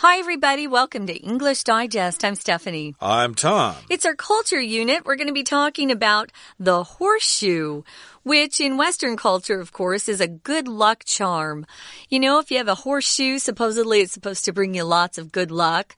Hi, everybody. Welcome to English Digest. I'm Stephanie. I'm Tom. It's our culture unit. We're going to be talking about the horseshoe, which in Western culture, of course, is a good luck charm. You know, if you have a horseshoe, supposedly it's supposed to bring you lots of good luck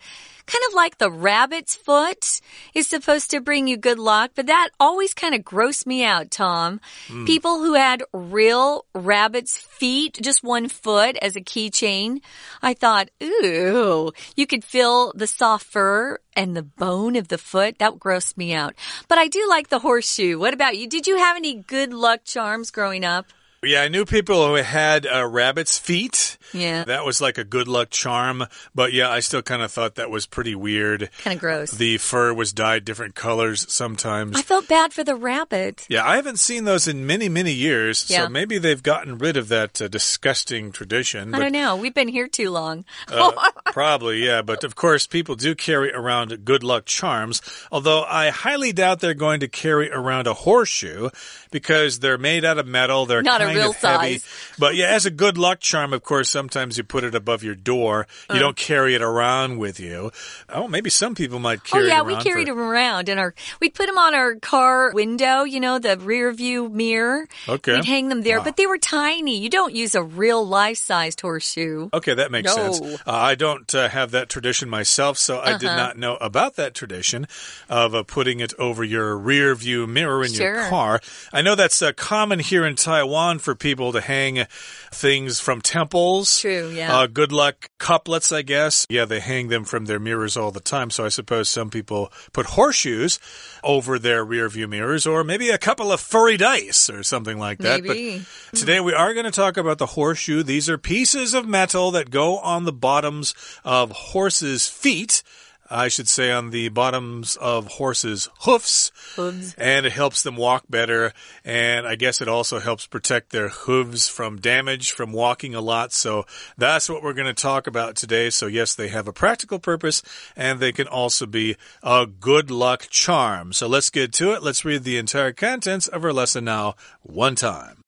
kind of like the rabbit's foot is supposed to bring you good luck, but that always kind of grossed me out, Tom. Mm. People who had real rabbit's feet, just one foot as a keychain, I thought, ooh, you could feel the soft fur and the bone of the foot. That grossed me out. But I do like the horseshoe. What about you? Did you have any good luck charms growing up? Yeah, I knew people who had uh, rabbit's feet. Yeah. That was like a good luck charm. But yeah, I still kind of thought that was pretty weird. Kind of gross. The fur was dyed different colors sometimes. I felt bad for the rabbit. Yeah, I haven't seen those in many, many years. Yeah. So maybe they've gotten rid of that uh, disgusting tradition. I don't know. We've been here too long. uh, probably, yeah. But of course, people do carry around good luck charms. Although I highly doubt they're going to carry around a horseshoe because they're made out of metal. They're not a real size. But yeah, as a good luck charm, of course, sometimes you put it above your door. You uh. don't carry it around with you. Oh, maybe some people might carry. Oh yeah, we carried for... them around in our. We'd put them on our car window. You know, the rear view mirror. Okay. We'd hang them there, wow. but they were tiny. You don't use a real life sized horseshoe. Okay, that makes no. sense. Uh, I don't uh, have that tradition myself, so I -huh. did uh-huh. not know about that tradition of uh, putting it over your rear view mirror in sure. your car. I know that's uh, common here in Taiwan for people to hang things from temples. True, yeah. Uh, good luck couplets, I guess. Yeah, they hang them from their mirrors all the time. So I suppose some people put horseshoes over their rear view mirrors or maybe a couple of furry dice or something like that. Maybe. But today we are going to talk about the horseshoe. These are pieces of metal that go on the bottoms of horses' feet. I should say, on the bottoms of horses' hoofs. Hooves. And it helps them walk better. And I guess it also helps protect their hooves from damage from walking a lot. So that's what we're going to talk about today. So, yes, they have a practical purpose and they can also be a good luck charm. So let's get to it. Let's read the entire contents of our lesson now, one time.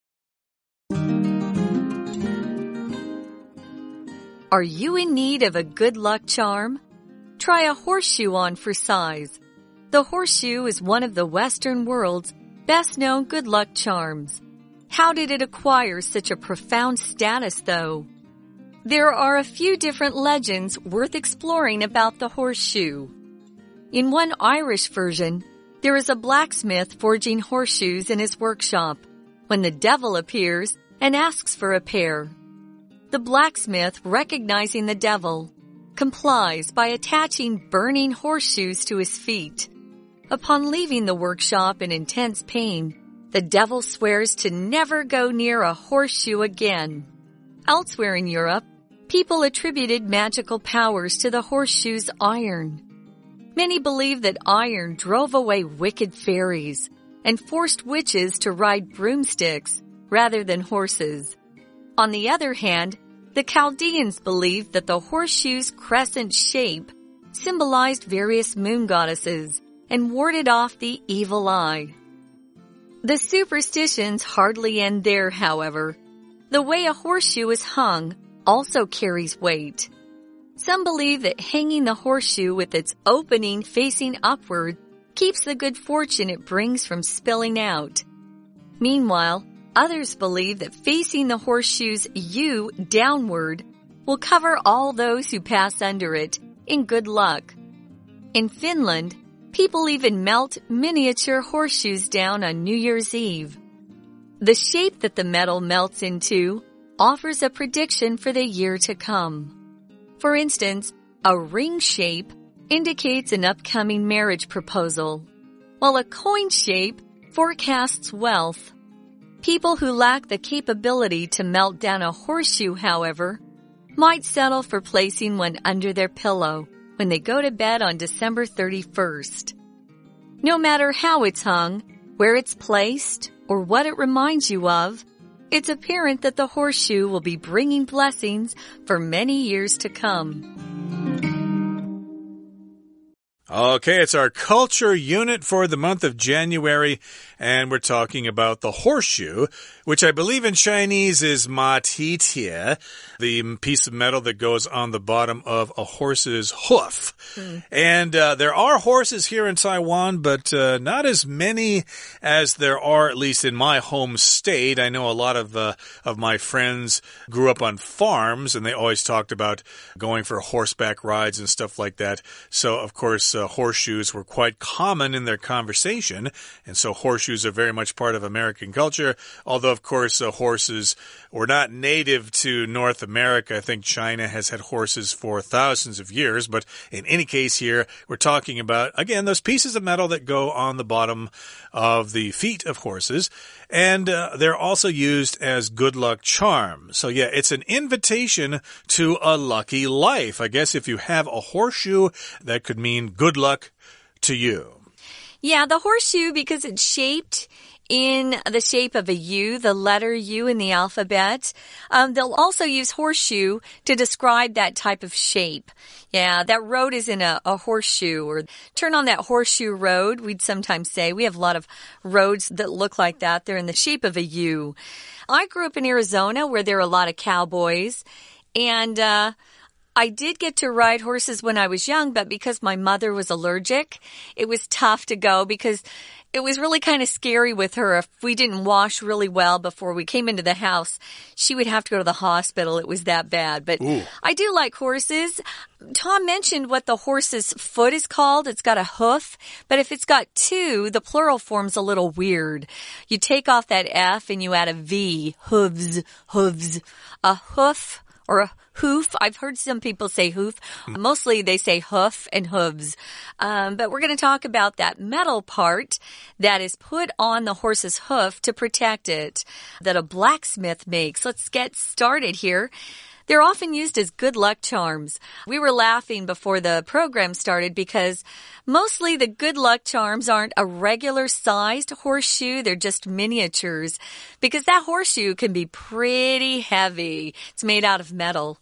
Are you in need of a good luck charm? Try a horseshoe on for size. The horseshoe is one of the Western world's best known good luck charms. How did it acquire such a profound status, though? There are a few different legends worth exploring about the horseshoe. In one Irish version, there is a blacksmith forging horseshoes in his workshop when the devil appears and asks for a pair. The blacksmith, recognizing the devil, complies by attaching burning horseshoes to his feet. Upon leaving the workshop in intense pain, the devil swears to never go near a horseshoe again. Elsewhere in Europe, people attributed magical powers to the horseshoe's iron. Many believe that iron drove away wicked fairies and forced witches to ride broomsticks rather than horses. On the other hand, the Chaldeans believed that the horseshoe's crescent shape symbolized various moon goddesses and warded off the evil eye. The superstitions hardly end there, however. The way a horseshoe is hung also carries weight. Some believe that hanging the horseshoe with its opening facing upward keeps the good fortune it brings from spilling out. Meanwhile, Others believe that facing the horseshoe's U downward will cover all those who pass under it in good luck. In Finland, people even melt miniature horseshoes down on New Year's Eve. The shape that the metal melts into offers a prediction for the year to come. For instance, a ring shape indicates an upcoming marriage proposal, while a coin shape forecasts wealth. People who lack the capability to melt down a horseshoe, however, might settle for placing one under their pillow when they go to bed on December 31st. No matter how it's hung, where it's placed, or what it reminds you of, it's apparent that the horseshoe will be bringing blessings for many years to come. Okay, it's our culture unit for the month of January, and we're talking about the horseshoe, which I believe in Chinese is ma ti tie, the piece of metal that goes on the bottom of a horse's hoof. Mm. And uh, there are horses here in Taiwan, but uh, not as many as there are, at least in my home state. I know a lot of uh, of my friends grew up on farms, and they always talked about going for horseback rides and stuff like that. So, of course, uh, horseshoes were quite common in their conversation, and so horseshoes are very much part of American culture. Although, of course, uh, horses were not native to North America. I think China has had horses for thousands of years, but in any case, here we're talking about again those pieces of metal that go on the bottom of the feet of horses, and uh, they're also used as good luck charms. So yeah, it's an invitation to a lucky life. I guess if you have a horseshoe, that could mean good luck to you. Yeah, the horseshoe, because it's shaped in the shape of a U, the letter U in the alphabet. Um, they'll also use horseshoe to describe that type of shape. Yeah, that road is in a, a, horseshoe or turn on that horseshoe road. We'd sometimes say we have a lot of roads that look like that. They're in the shape of a U. I grew up in Arizona where there are a lot of cowboys and, uh, I did get to ride horses when I was young, but because my mother was allergic, it was tough to go because it was really kind of scary with her. If we didn't wash really well before we came into the house, she would have to go to the hospital. It was that bad. But Ooh. I do like horses. Tom mentioned what the horse's foot is called. It's got a hoof, but if it's got two, the plural form's a little weird. You take off that F and you add a V. Hooves, hooves. A hoof or a hoof. I've heard some people say hoof. Mostly they say hoof and hooves. Um, but we're going to talk about that metal part that is put on the horse's hoof to protect it that a blacksmith makes. Let's get started here. They're often used as good luck charms. We were laughing before the program started because mostly the good luck charms aren't a regular sized horseshoe. They're just miniatures because that horseshoe can be pretty heavy. It's made out of metal.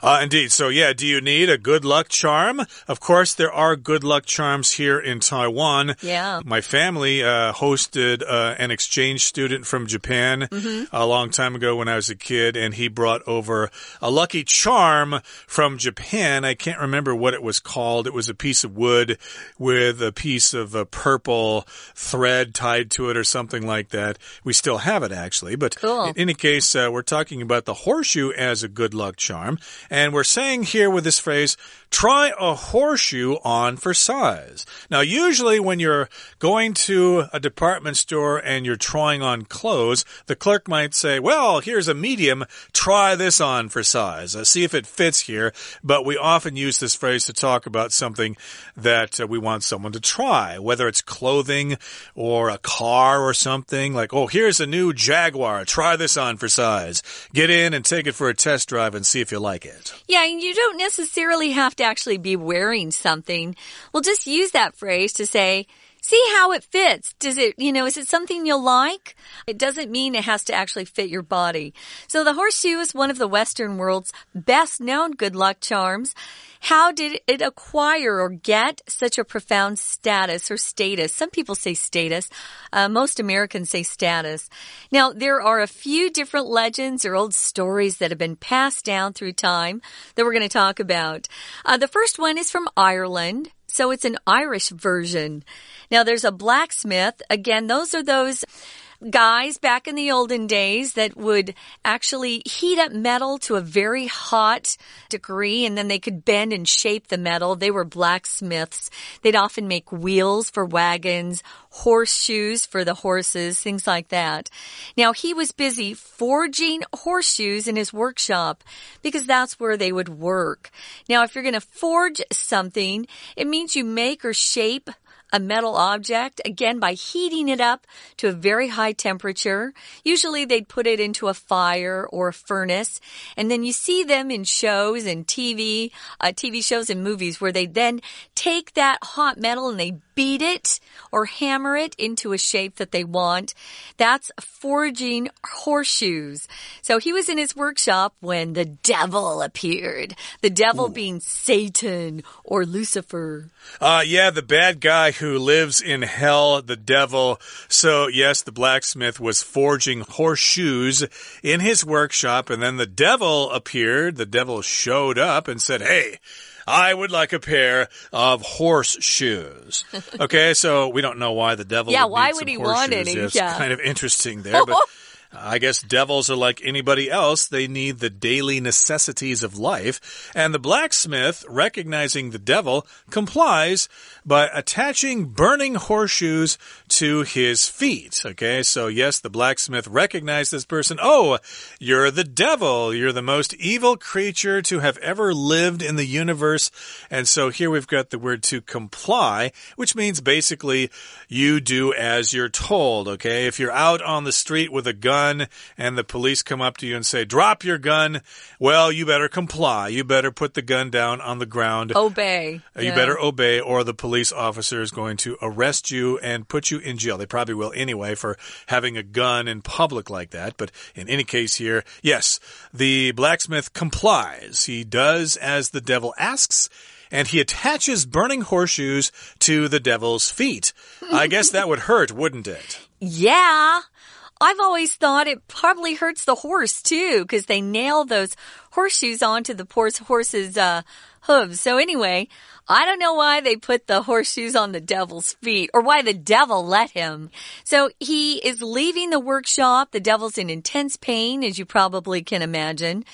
Uh, indeed. So, yeah, do you need a good luck charm? Of course, there are good luck charms here in Taiwan. Yeah. My family uh, hosted uh, an exchange student from Japan mm -hmm. a long time ago when I was a kid, and he brought over a lucky charm from Japan. I can't remember what it was called. It was a piece of wood with a piece of a purple thread tied to it or something like that. We still have it, actually. But cool. in any case, uh, we're talking about the horseshoe as a good luck charm. And we're saying here with this phrase, try a horseshoe on for size. Now, usually when you're going to a department store and you're trying on clothes, the clerk might say, well, here's a medium, try this on for size. Uh, see if it fits here. But we often use this phrase to talk about something that uh, we want someone to try, whether it's clothing or a car or something like, oh, here's a new Jaguar, try this on for size. Get in and take it for a test drive and see if you like it. Yeah, and you don't necessarily have to actually be wearing something. We'll just use that phrase to say, see how it fits. Does it, you know, is it something you'll like? It doesn't mean it has to actually fit your body. So the horseshoe is one of the Western world's best known good luck charms. How did it acquire or get such a profound status or status? Some people say status. Uh, most Americans say status. Now, there are a few different legends or old stories that have been passed down through time that we're going to talk about. Uh, the first one is from Ireland. So it's an Irish version. Now there's a blacksmith. Again, those are those guys back in the olden days that would actually heat up metal to a very hot degree and then they could bend and shape the metal. They were blacksmiths. They'd often make wheels for wagons, horseshoes for the horses, things like that. Now he was busy forging horseshoes in his workshop because that's where they would work. Now if you're going to forge something, it means you make or shape a metal object, again by heating it up to a very high temperature. Usually they'd put it into a fire or a furnace. And then you see them in shows and TV, uh, TV shows and movies where they then take that hot metal and they beat it or hammer it into a shape that they want. That's forging horseshoes. So he was in his workshop when the devil appeared. The devil Ooh. being Satan or Lucifer. Uh, yeah, the bad guy who lives in hell, the devil. So, yes, the blacksmith was forging horseshoes in his workshop, and then the devil appeared. The devil showed up and said, Hey, I would like a pair of horseshoes. Okay, so we don't know why the devil. Yeah, would why would he want any? It's yeah. kind of interesting there, but I guess devils are like anybody else. They need the daily necessities of life. And the blacksmith, recognizing the devil, complies by attaching burning horseshoes to his feet. Okay, so yes, the blacksmith recognized this person. Oh, you're the devil. You're the most evil creature to have ever lived in the universe. And so here we've got the word to comply, which means basically you do as you're told. Okay, if you're out on the street with a gun, gun and the police come up to you and say, drop your gun, well, you better comply. You better put the gun down on the ground. Obey. You yeah. better obey, or the police officer is going to arrest you and put you in jail. They probably will anyway for having a gun in public like that. But in any case here, yes, the blacksmith complies. He does as the devil asks and he attaches burning horseshoes to the devil's feet. I guess that would hurt, wouldn't it? Yeah. I've always thought it probably hurts the horse too, because they nail those horseshoes onto the poor horse's uh, hooves. So anyway, I don't know why they put the horseshoes on the devil's feet or why the devil let him. So he is leaving the workshop. The devil's in intense pain, as you probably can imagine.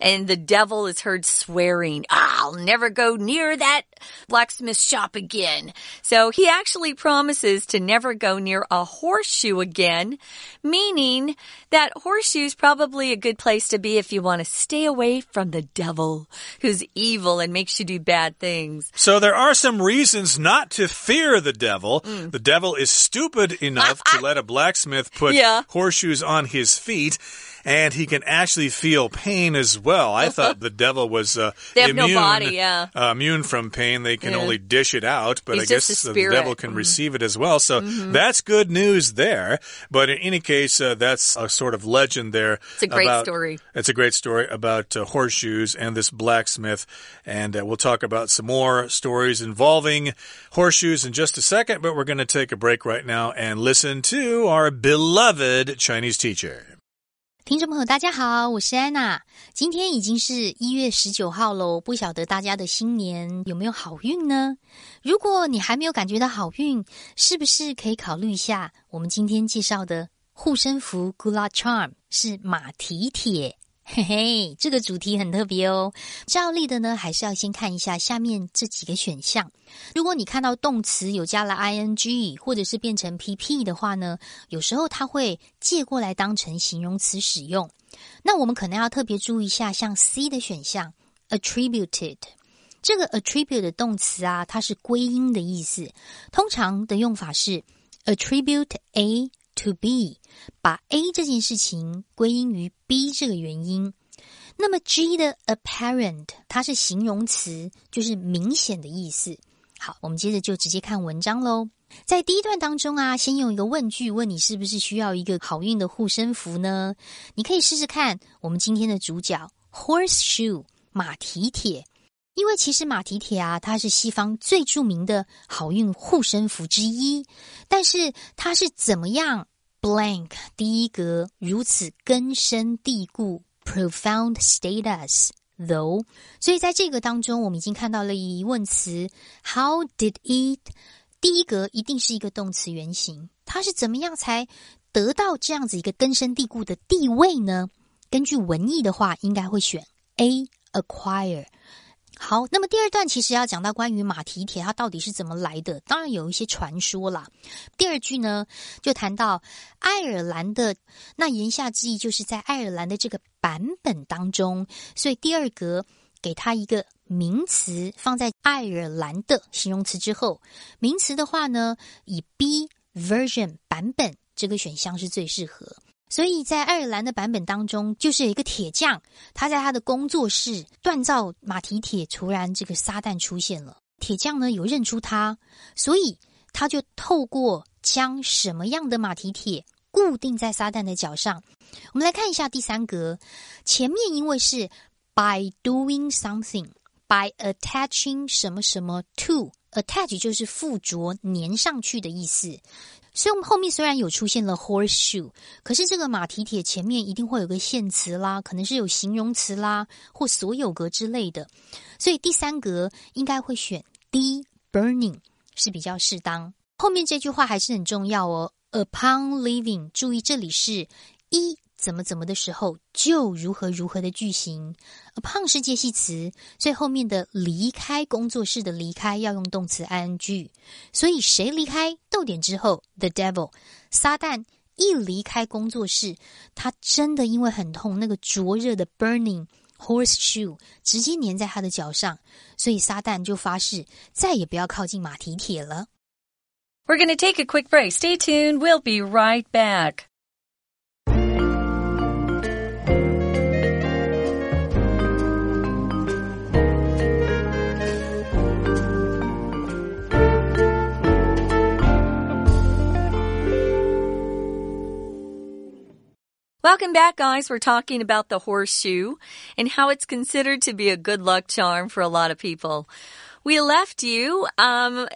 And the devil is heard swearing, I'll never go near that blacksmith shop again. So he actually promises to never go near a horseshoe again, meaning that horseshoe's probably a good place to be if you want to stay away from the devil who's evil and makes you do bad things. So there are some reasons not to fear the devil. Mm. The devil is stupid enough to let a blacksmith put yeah. horseshoes on his feet and he can actually feel pain as well. I thought the devil was uh, immune, no body, yeah. uh, immune from pain. They can yeah. only dish it out, but He's I guess the devil can mm receive it as well. So mm -hmm. that's good news there. But in any case, uh, that's a sort of legend there. It's a great about, story. It's a great story about uh, horseshoes and this blacksmith. And uh, we'll talk about some more stories involving horseshoes in just a second. But we're going to take a break right now and listen to our beloved Chinese teacher. 听众朋友，大家好，我是安娜。今天已经是一月十九号喽，不晓得大家的新年有没有好运呢？如果你还没有感觉到好运，是不是可以考虑一下我们今天介绍的护身符 Gula Charm 是马蹄铁？嘿嘿，这个主题很特别哦。照例的呢，还是要先看一下下面这几个选项。如果你看到动词有加了 ing 或者是变成 pp 的话呢，有时候它会借过来当成形容词使用。那我们可能要特别注意一下，像 C 的选项 attributed 这个 attribute 的动词啊，它是归因的意思。通常的用法是 attribute A。To be，把 A 这件事情归因于 B 这个原因。那么 G 的 apparent，它是形容词，就是明显的意思。好，我们接着就直接看文章喽。在第一段当中啊，先用一个问句问你是不是需要一个好运的护身符呢？你可以试试看。我们今天的主角 horseshoe 马蹄铁。因为其实马蹄铁啊，它是西方最著名的好运护身符之一，但是它是怎么样 blank 第一格如此根深蒂固 profound status though？所以在这个当中，我们已经看到了疑问词 how did it？第一格一定是一个动词原形，它是怎么样才得到这样子一个根深蒂固的地位呢？根据文意的话，应该会选 A acquire。好，那么第二段其实要讲到关于马蹄铁它到底是怎么来的，当然有一些传说啦。第二句呢，就谈到爱尔兰的，那言下之意就是在爱尔兰的这个版本当中，所以第二格给它一个名词放在爱尔兰的形容词之后，名词的话呢，以 B version 版本这个选项是最适合。所以在爱尔兰的版本当中，就是有一个铁匠，他在他的工作室锻造马蹄铁。突然，这个撒旦出现了，铁匠呢有认出他，所以他就透过将什么样的马蹄铁固定在撒旦的脚上。我们来看一下第三格，前面因为是 by doing something by attaching 什么什么 to attach 就是附着粘上去的意思。所以，我们后面虽然有出现了 horseshoe，可是这个马蹄铁前面一定会有个限词啦，可能是有形容词啦，或所有格之类的。所以第三格应该会选 D burning 是比较适当。后面这句话还是很重要哦。Upon leaving，注意这里是一。怎么怎么的时候就如何如何的句型而胖是介系词，所以后面的离开工作室的离开要用动词 ing，所以谁离开逗点之后，the devil，撒旦一离开工作室，他真的因为很痛，那个灼热的 burning horseshoe 直接粘在他的脚上，所以撒旦就发誓再也不要靠近马蹄铁了。We're going to take a quick break. Stay tuned. We'll be right back. Welcome back, guys. We're talking about the horseshoe and how it's considered to be a good luck charm for a lot of people. We left you um,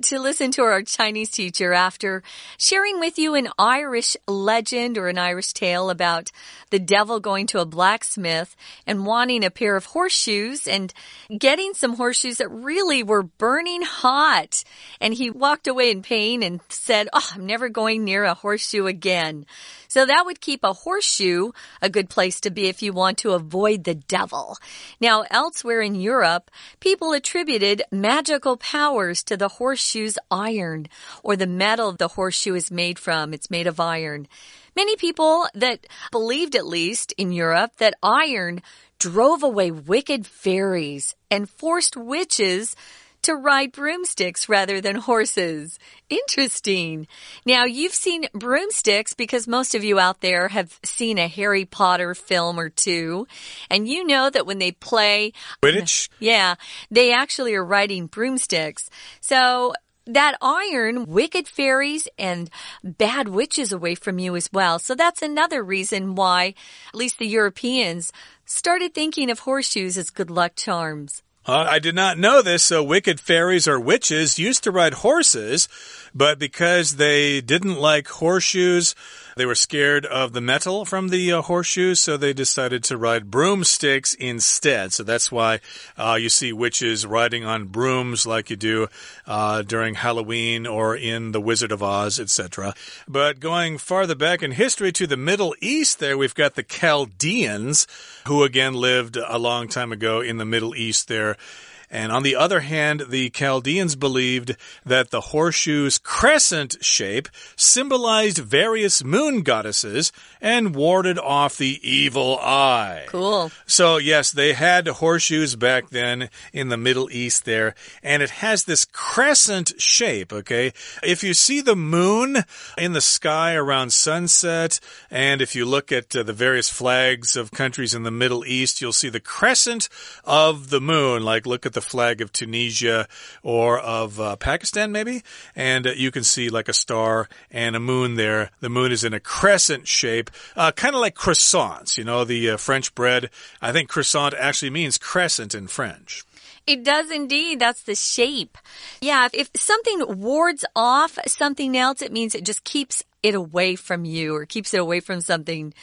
to listen to our Chinese teacher after sharing with you an Irish legend or an Irish tale about the devil going to a blacksmith and wanting a pair of horseshoes and getting some horseshoes that really were burning hot. And he walked away in pain and said, Oh, I'm never going near a horseshoe again. So that would keep a horseshoe a good place to be if you want to avoid the devil. Now, elsewhere in Europe, people attributed magical powers to the horseshoe's iron or the metal the horseshoe is made from. It's made of iron. Many people that believed, at least in Europe, that iron drove away wicked fairies and forced witches to ride broomsticks rather than horses. Interesting. Now, you've seen broomsticks because most of you out there have seen a Harry Potter film or two. And you know that when they play Quidditch? Yeah, they actually are riding broomsticks. So, that iron wicked fairies and bad witches away from you as well. So that's another reason why at least the Europeans started thinking of horseshoes as good luck charms. Uh, I did not know this. So wicked fairies or witches used to ride horses, but because they didn't like horseshoes, they were scared of the metal from the uh, horseshoes, so they decided to ride broomsticks instead. So that's why uh, you see witches riding on brooms like you do uh, during Halloween or in The Wizard of Oz, etc. But going farther back in history to the Middle East, there we've got the Chaldeans, who again lived a long time ago in the Middle East there. And on the other hand, the Chaldeans believed that the horseshoe's crescent shape symbolized various moon goddesses and warded off the evil eye. Cool. So, yes, they had horseshoes back then in the Middle East there, and it has this crescent shape, okay? If you see the moon in the sky around sunset, and if you look at uh, the various flags of countries in the Middle East, you'll see the crescent of the moon. Like, look at the flag of Tunisia or of uh, Pakistan, maybe. And uh, you can see like a star and a moon there. The moon is in a crescent shape, uh, kind of like croissants, you know, the uh, French bread. I think croissant actually means crescent in French. It does indeed. That's the shape. Yeah, if, if something wards off something else, it means it just keeps it away from you or keeps it away from something.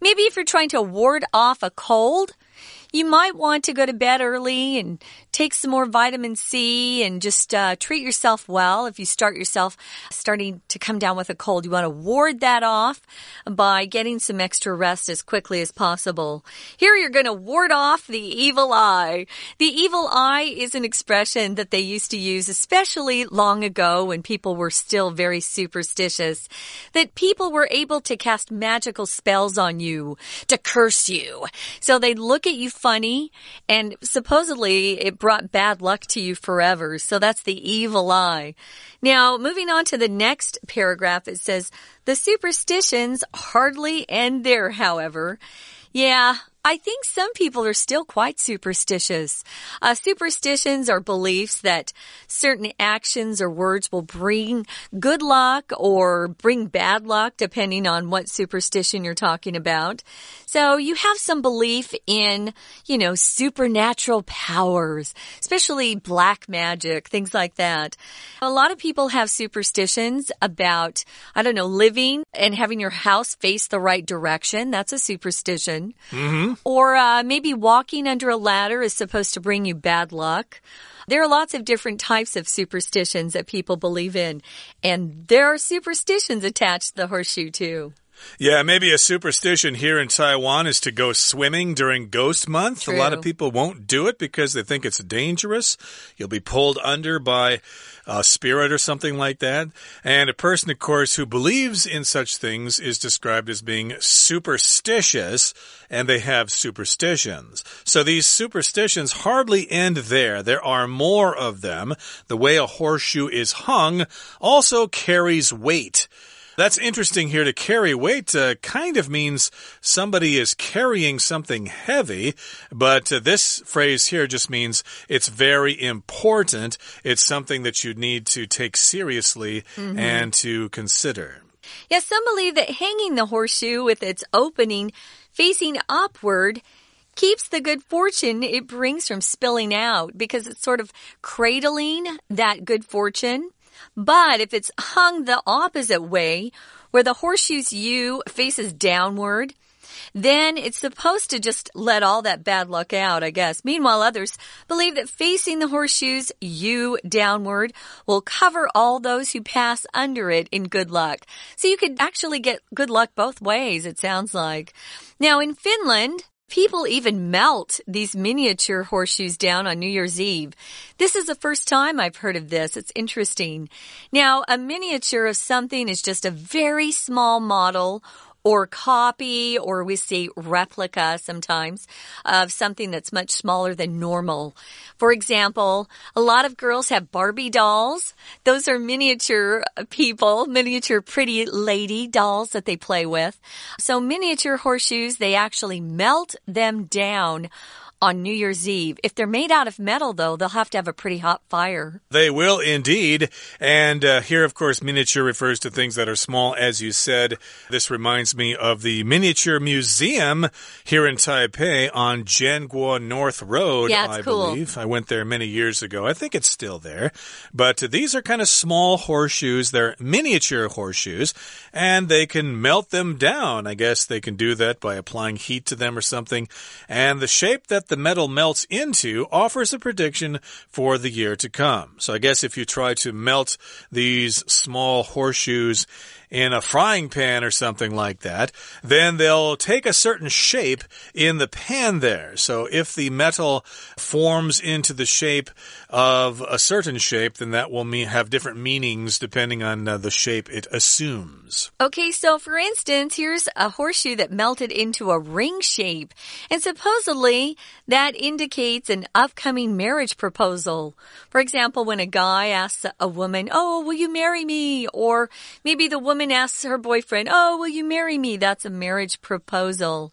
Maybe if you're trying to ward off a cold, you might want to go to bed early and take some more vitamin C and just uh, treat yourself well. If you start yourself starting to come down with a cold, you want to ward that off by getting some extra rest as quickly as possible. Here you're going to ward off the evil eye. The evil eye is an expression that they used to use, especially long ago when people were still very superstitious, that people were able to cast magical spells on you to curse you. So they'd look at you funny, and supposedly it brought bad luck to you forever. So that's the evil eye. Now, moving on to the next paragraph, it says, the superstitions hardly end there, however. Yeah, I think some people are still quite superstitious. Uh, superstitions are beliefs that certain actions or words will bring good luck or bring bad luck, depending on what superstition you're talking about. So you have some belief in, you know, supernatural powers, especially black magic, things like that. A lot of people have superstitions about, I don't know, living and having your house face the right direction. That's a superstition. Mm -hmm. Or uh, maybe walking under a ladder is supposed to bring you bad luck. There are lots of different types of superstitions that people believe in, and there are superstitions attached to the horseshoe, too. Yeah, maybe a superstition here in Taiwan is to go swimming during ghost month. True. A lot of people won't do it because they think it's dangerous. You'll be pulled under by a spirit or something like that. And a person, of course, who believes in such things is described as being superstitious, and they have superstitions. So these superstitions hardly end there. There are more of them. The way a horseshoe is hung also carries weight. That's interesting here to carry weight uh, kind of means somebody is carrying something heavy, but uh, this phrase here just means it's very important. It's something that you need to take seriously mm -hmm. and to consider. Yes, some believe that hanging the horseshoe with its opening facing upward keeps the good fortune it brings from spilling out because it's sort of cradling that good fortune. But if it's hung the opposite way, where the horseshoe's U faces downward, then it's supposed to just let all that bad luck out, I guess. Meanwhile, others believe that facing the horseshoe's U downward will cover all those who pass under it in good luck. So you could actually get good luck both ways, it sounds like. Now, in Finland, People even melt these miniature horseshoes down on New Year's Eve. This is the first time I've heard of this. It's interesting. Now, a miniature of something is just a very small model or copy, or we see replica sometimes of something that's much smaller than normal. For example, a lot of girls have Barbie dolls. Those are miniature people, miniature pretty lady dolls that they play with. So miniature horseshoes, they actually melt them down on New Year's Eve. If they're made out of metal, though, they'll have to have a pretty hot fire. They will indeed. And uh, here, of course, miniature refers to things that are small, as you said. This reminds me of the Miniature Museum here in Taipei on Jianguo North Road, yeah, I cool. believe. I went there many years ago. I think it's still there. But uh, these are kind of small horseshoes. They're miniature horseshoes, and they can melt them down. I guess they can do that by applying heat to them or something. And the shape that the metal melts into offers a prediction for the year to come. So I guess if you try to melt these small horseshoes in a frying pan or something like that, then they'll take a certain shape in the pan there. So if the metal forms into the shape of a certain shape, then that will mean have different meanings depending on uh, the shape it assumes. Okay, so for instance, here's a horseshoe that melted into a ring shape, and supposedly that indicates an upcoming marriage proposal. For example, when a guy asks a woman, "Oh, will you marry me?" or maybe the woman woman asks her boyfriend, Oh, will you marry me? That's a marriage proposal.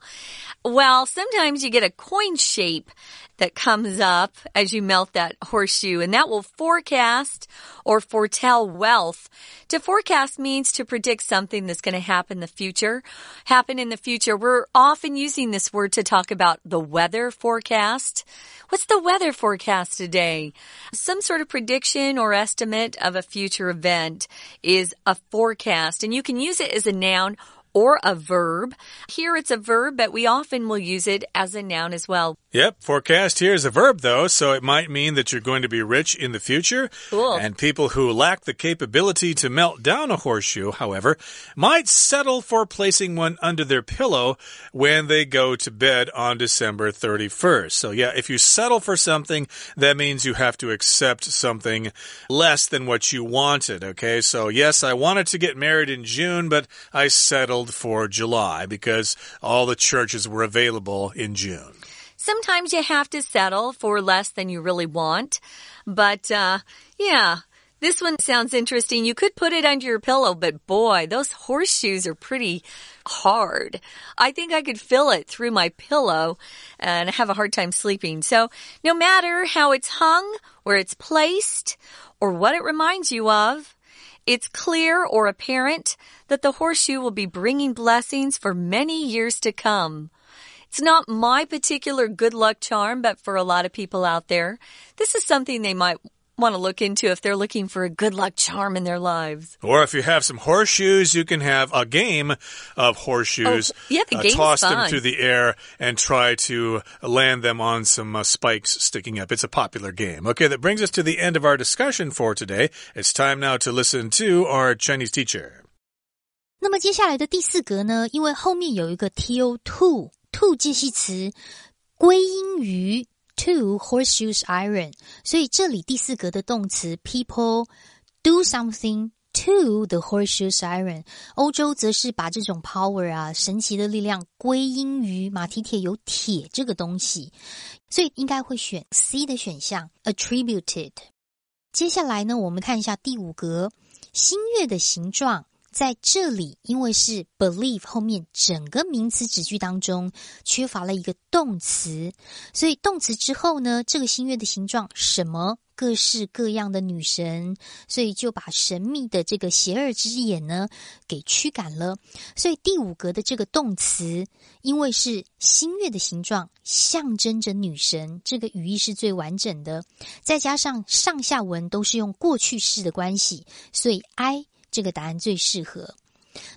Well, sometimes you get a coin shape that comes up as you melt that horseshoe, and that will forecast or foretell wealth. To forecast means to predict something that's going to happen in the future. Happen in the future. We're often using this word to talk about the weather forecast. What's the weather forecast today? Some sort of prediction or estimate of a future event is a forecast, and you can use it as a noun or a verb. Here it's a verb, but we often will use it as a noun as well. Yep, forecast here is a verb though, so it might mean that you're going to be rich in the future. Cool. And people who lack the capability to melt down a horseshoe, however, might settle for placing one under their pillow when they go to bed on December 31st. So yeah, if you settle for something, that means you have to accept something less than what you wanted, okay? So yes, I wanted to get married in June, but I settled for July because all the churches were available in June. Sometimes you have to settle for less than you really want. But, uh, yeah. This one sounds interesting. You could put it under your pillow, but boy, those horseshoes are pretty hard. I think I could feel it through my pillow and have a hard time sleeping. So no matter how it's hung, where it's placed, or what it reminds you of, it's clear or apparent that the horseshoe will be bringing blessings for many years to come. It's not my particular good luck charm, but for a lot of people out there, this is something they might want to look into if they're looking for a good luck charm in their lives. Or if you have some horseshoes, you can have a game of horseshoes. Oh, yeah, the uh, game's toss them fun. through the air and try to land them on some uh, spikes sticking up. It's a popular game. Okay, that brings us to the end of our discussion for today. It's time now to listen to our Chinese teacher. 那么接下来的第四格呢，因为后面有一个 to to to 介系词归因于 to horseshoes iron，所以这里第四格的动词 people do something。To the horseshoes iron，欧洲则是把这种 power 啊神奇的力量归因于马蹄铁有铁这个东西，所以应该会选 C 的选项 attributed。接下来呢，我们看一下第五格新月的形状。在这里，因为是 believe 后面整个名词子句当中缺乏了一个动词，所以动词之后呢，这个新月的形状什么各式各样的女神，所以就把神秘的这个邪恶之眼呢给驱赶了。所以第五格的这个动词，因为是新月的形状，象征着女神，这个语义是最完整的。再加上上下文都是用过去式的关系，所以 I。这个答案最适合。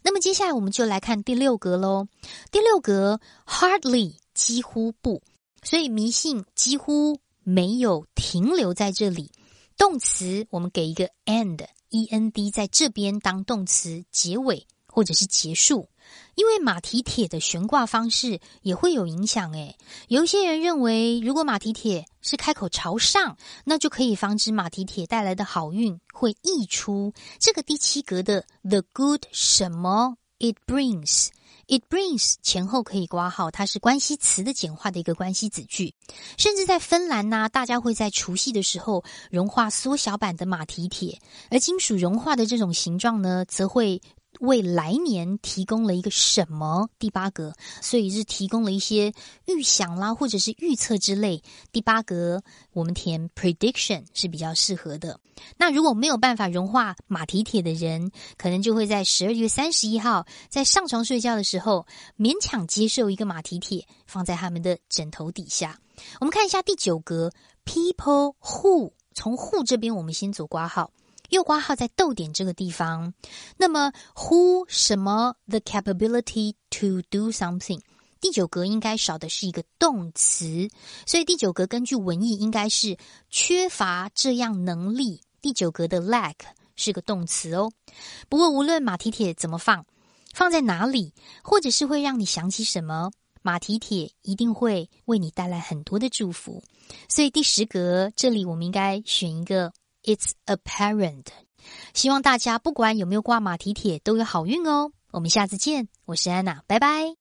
那么接下来我们就来看第六格喽。第六格 hardly 几乎不，所以迷信几乎没有停留在这里。动词我们给一个 end e n d 在这边当动词结尾或者是结束。因为马蹄铁的悬挂方式也会有影响，诶，有一些人认为，如果马蹄铁是开口朝上，那就可以防止马蹄铁带来的好运会溢出。这个第七格的 the good 什么 it brings。It brings 前后可以挂号，它是关系词的简化的一个关系子句。甚至在芬兰呢，大家会在除夕的时候融化缩小版的马蹄铁，而金属融化的这种形状呢，则会。为来年提供了一个什么？第八格，所以是提供了一些预想啦，或者是预测之类。第八格我们填 prediction 是比较适合的。那如果没有办法融化马蹄铁的人，可能就会在十二月三十一号在上床睡觉的时候，勉强接受一个马蹄铁放在他们的枕头底下。我们看一下第九格，people who 从 who 这边我们先走挂号。又挂号在逗点这个地方，那么 who 什么 the capability to do something，第九格应该少的是一个动词，所以第九格根据文意应该是缺乏这样能力。第九格的 lack 是个动词哦。不过无论马蹄铁怎么放，放在哪里，或者是会让你想起什么，马蹄铁一定会为你带来很多的祝福。所以第十格这里我们应该选一个。It's apparent。希望大家不管有没有挂马蹄铁都有好运哦。我们下次见，我是安娜，拜拜。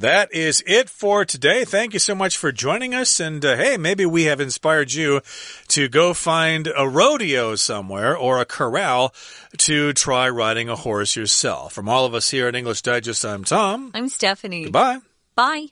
That is it for today. Thank you so much for joining us. And uh, hey, maybe we have inspired you to go find a rodeo somewhere or a corral to try riding a horse yourself. From all of us here at English Digest, I'm Tom. I'm Stephanie. Goodbye. Bye.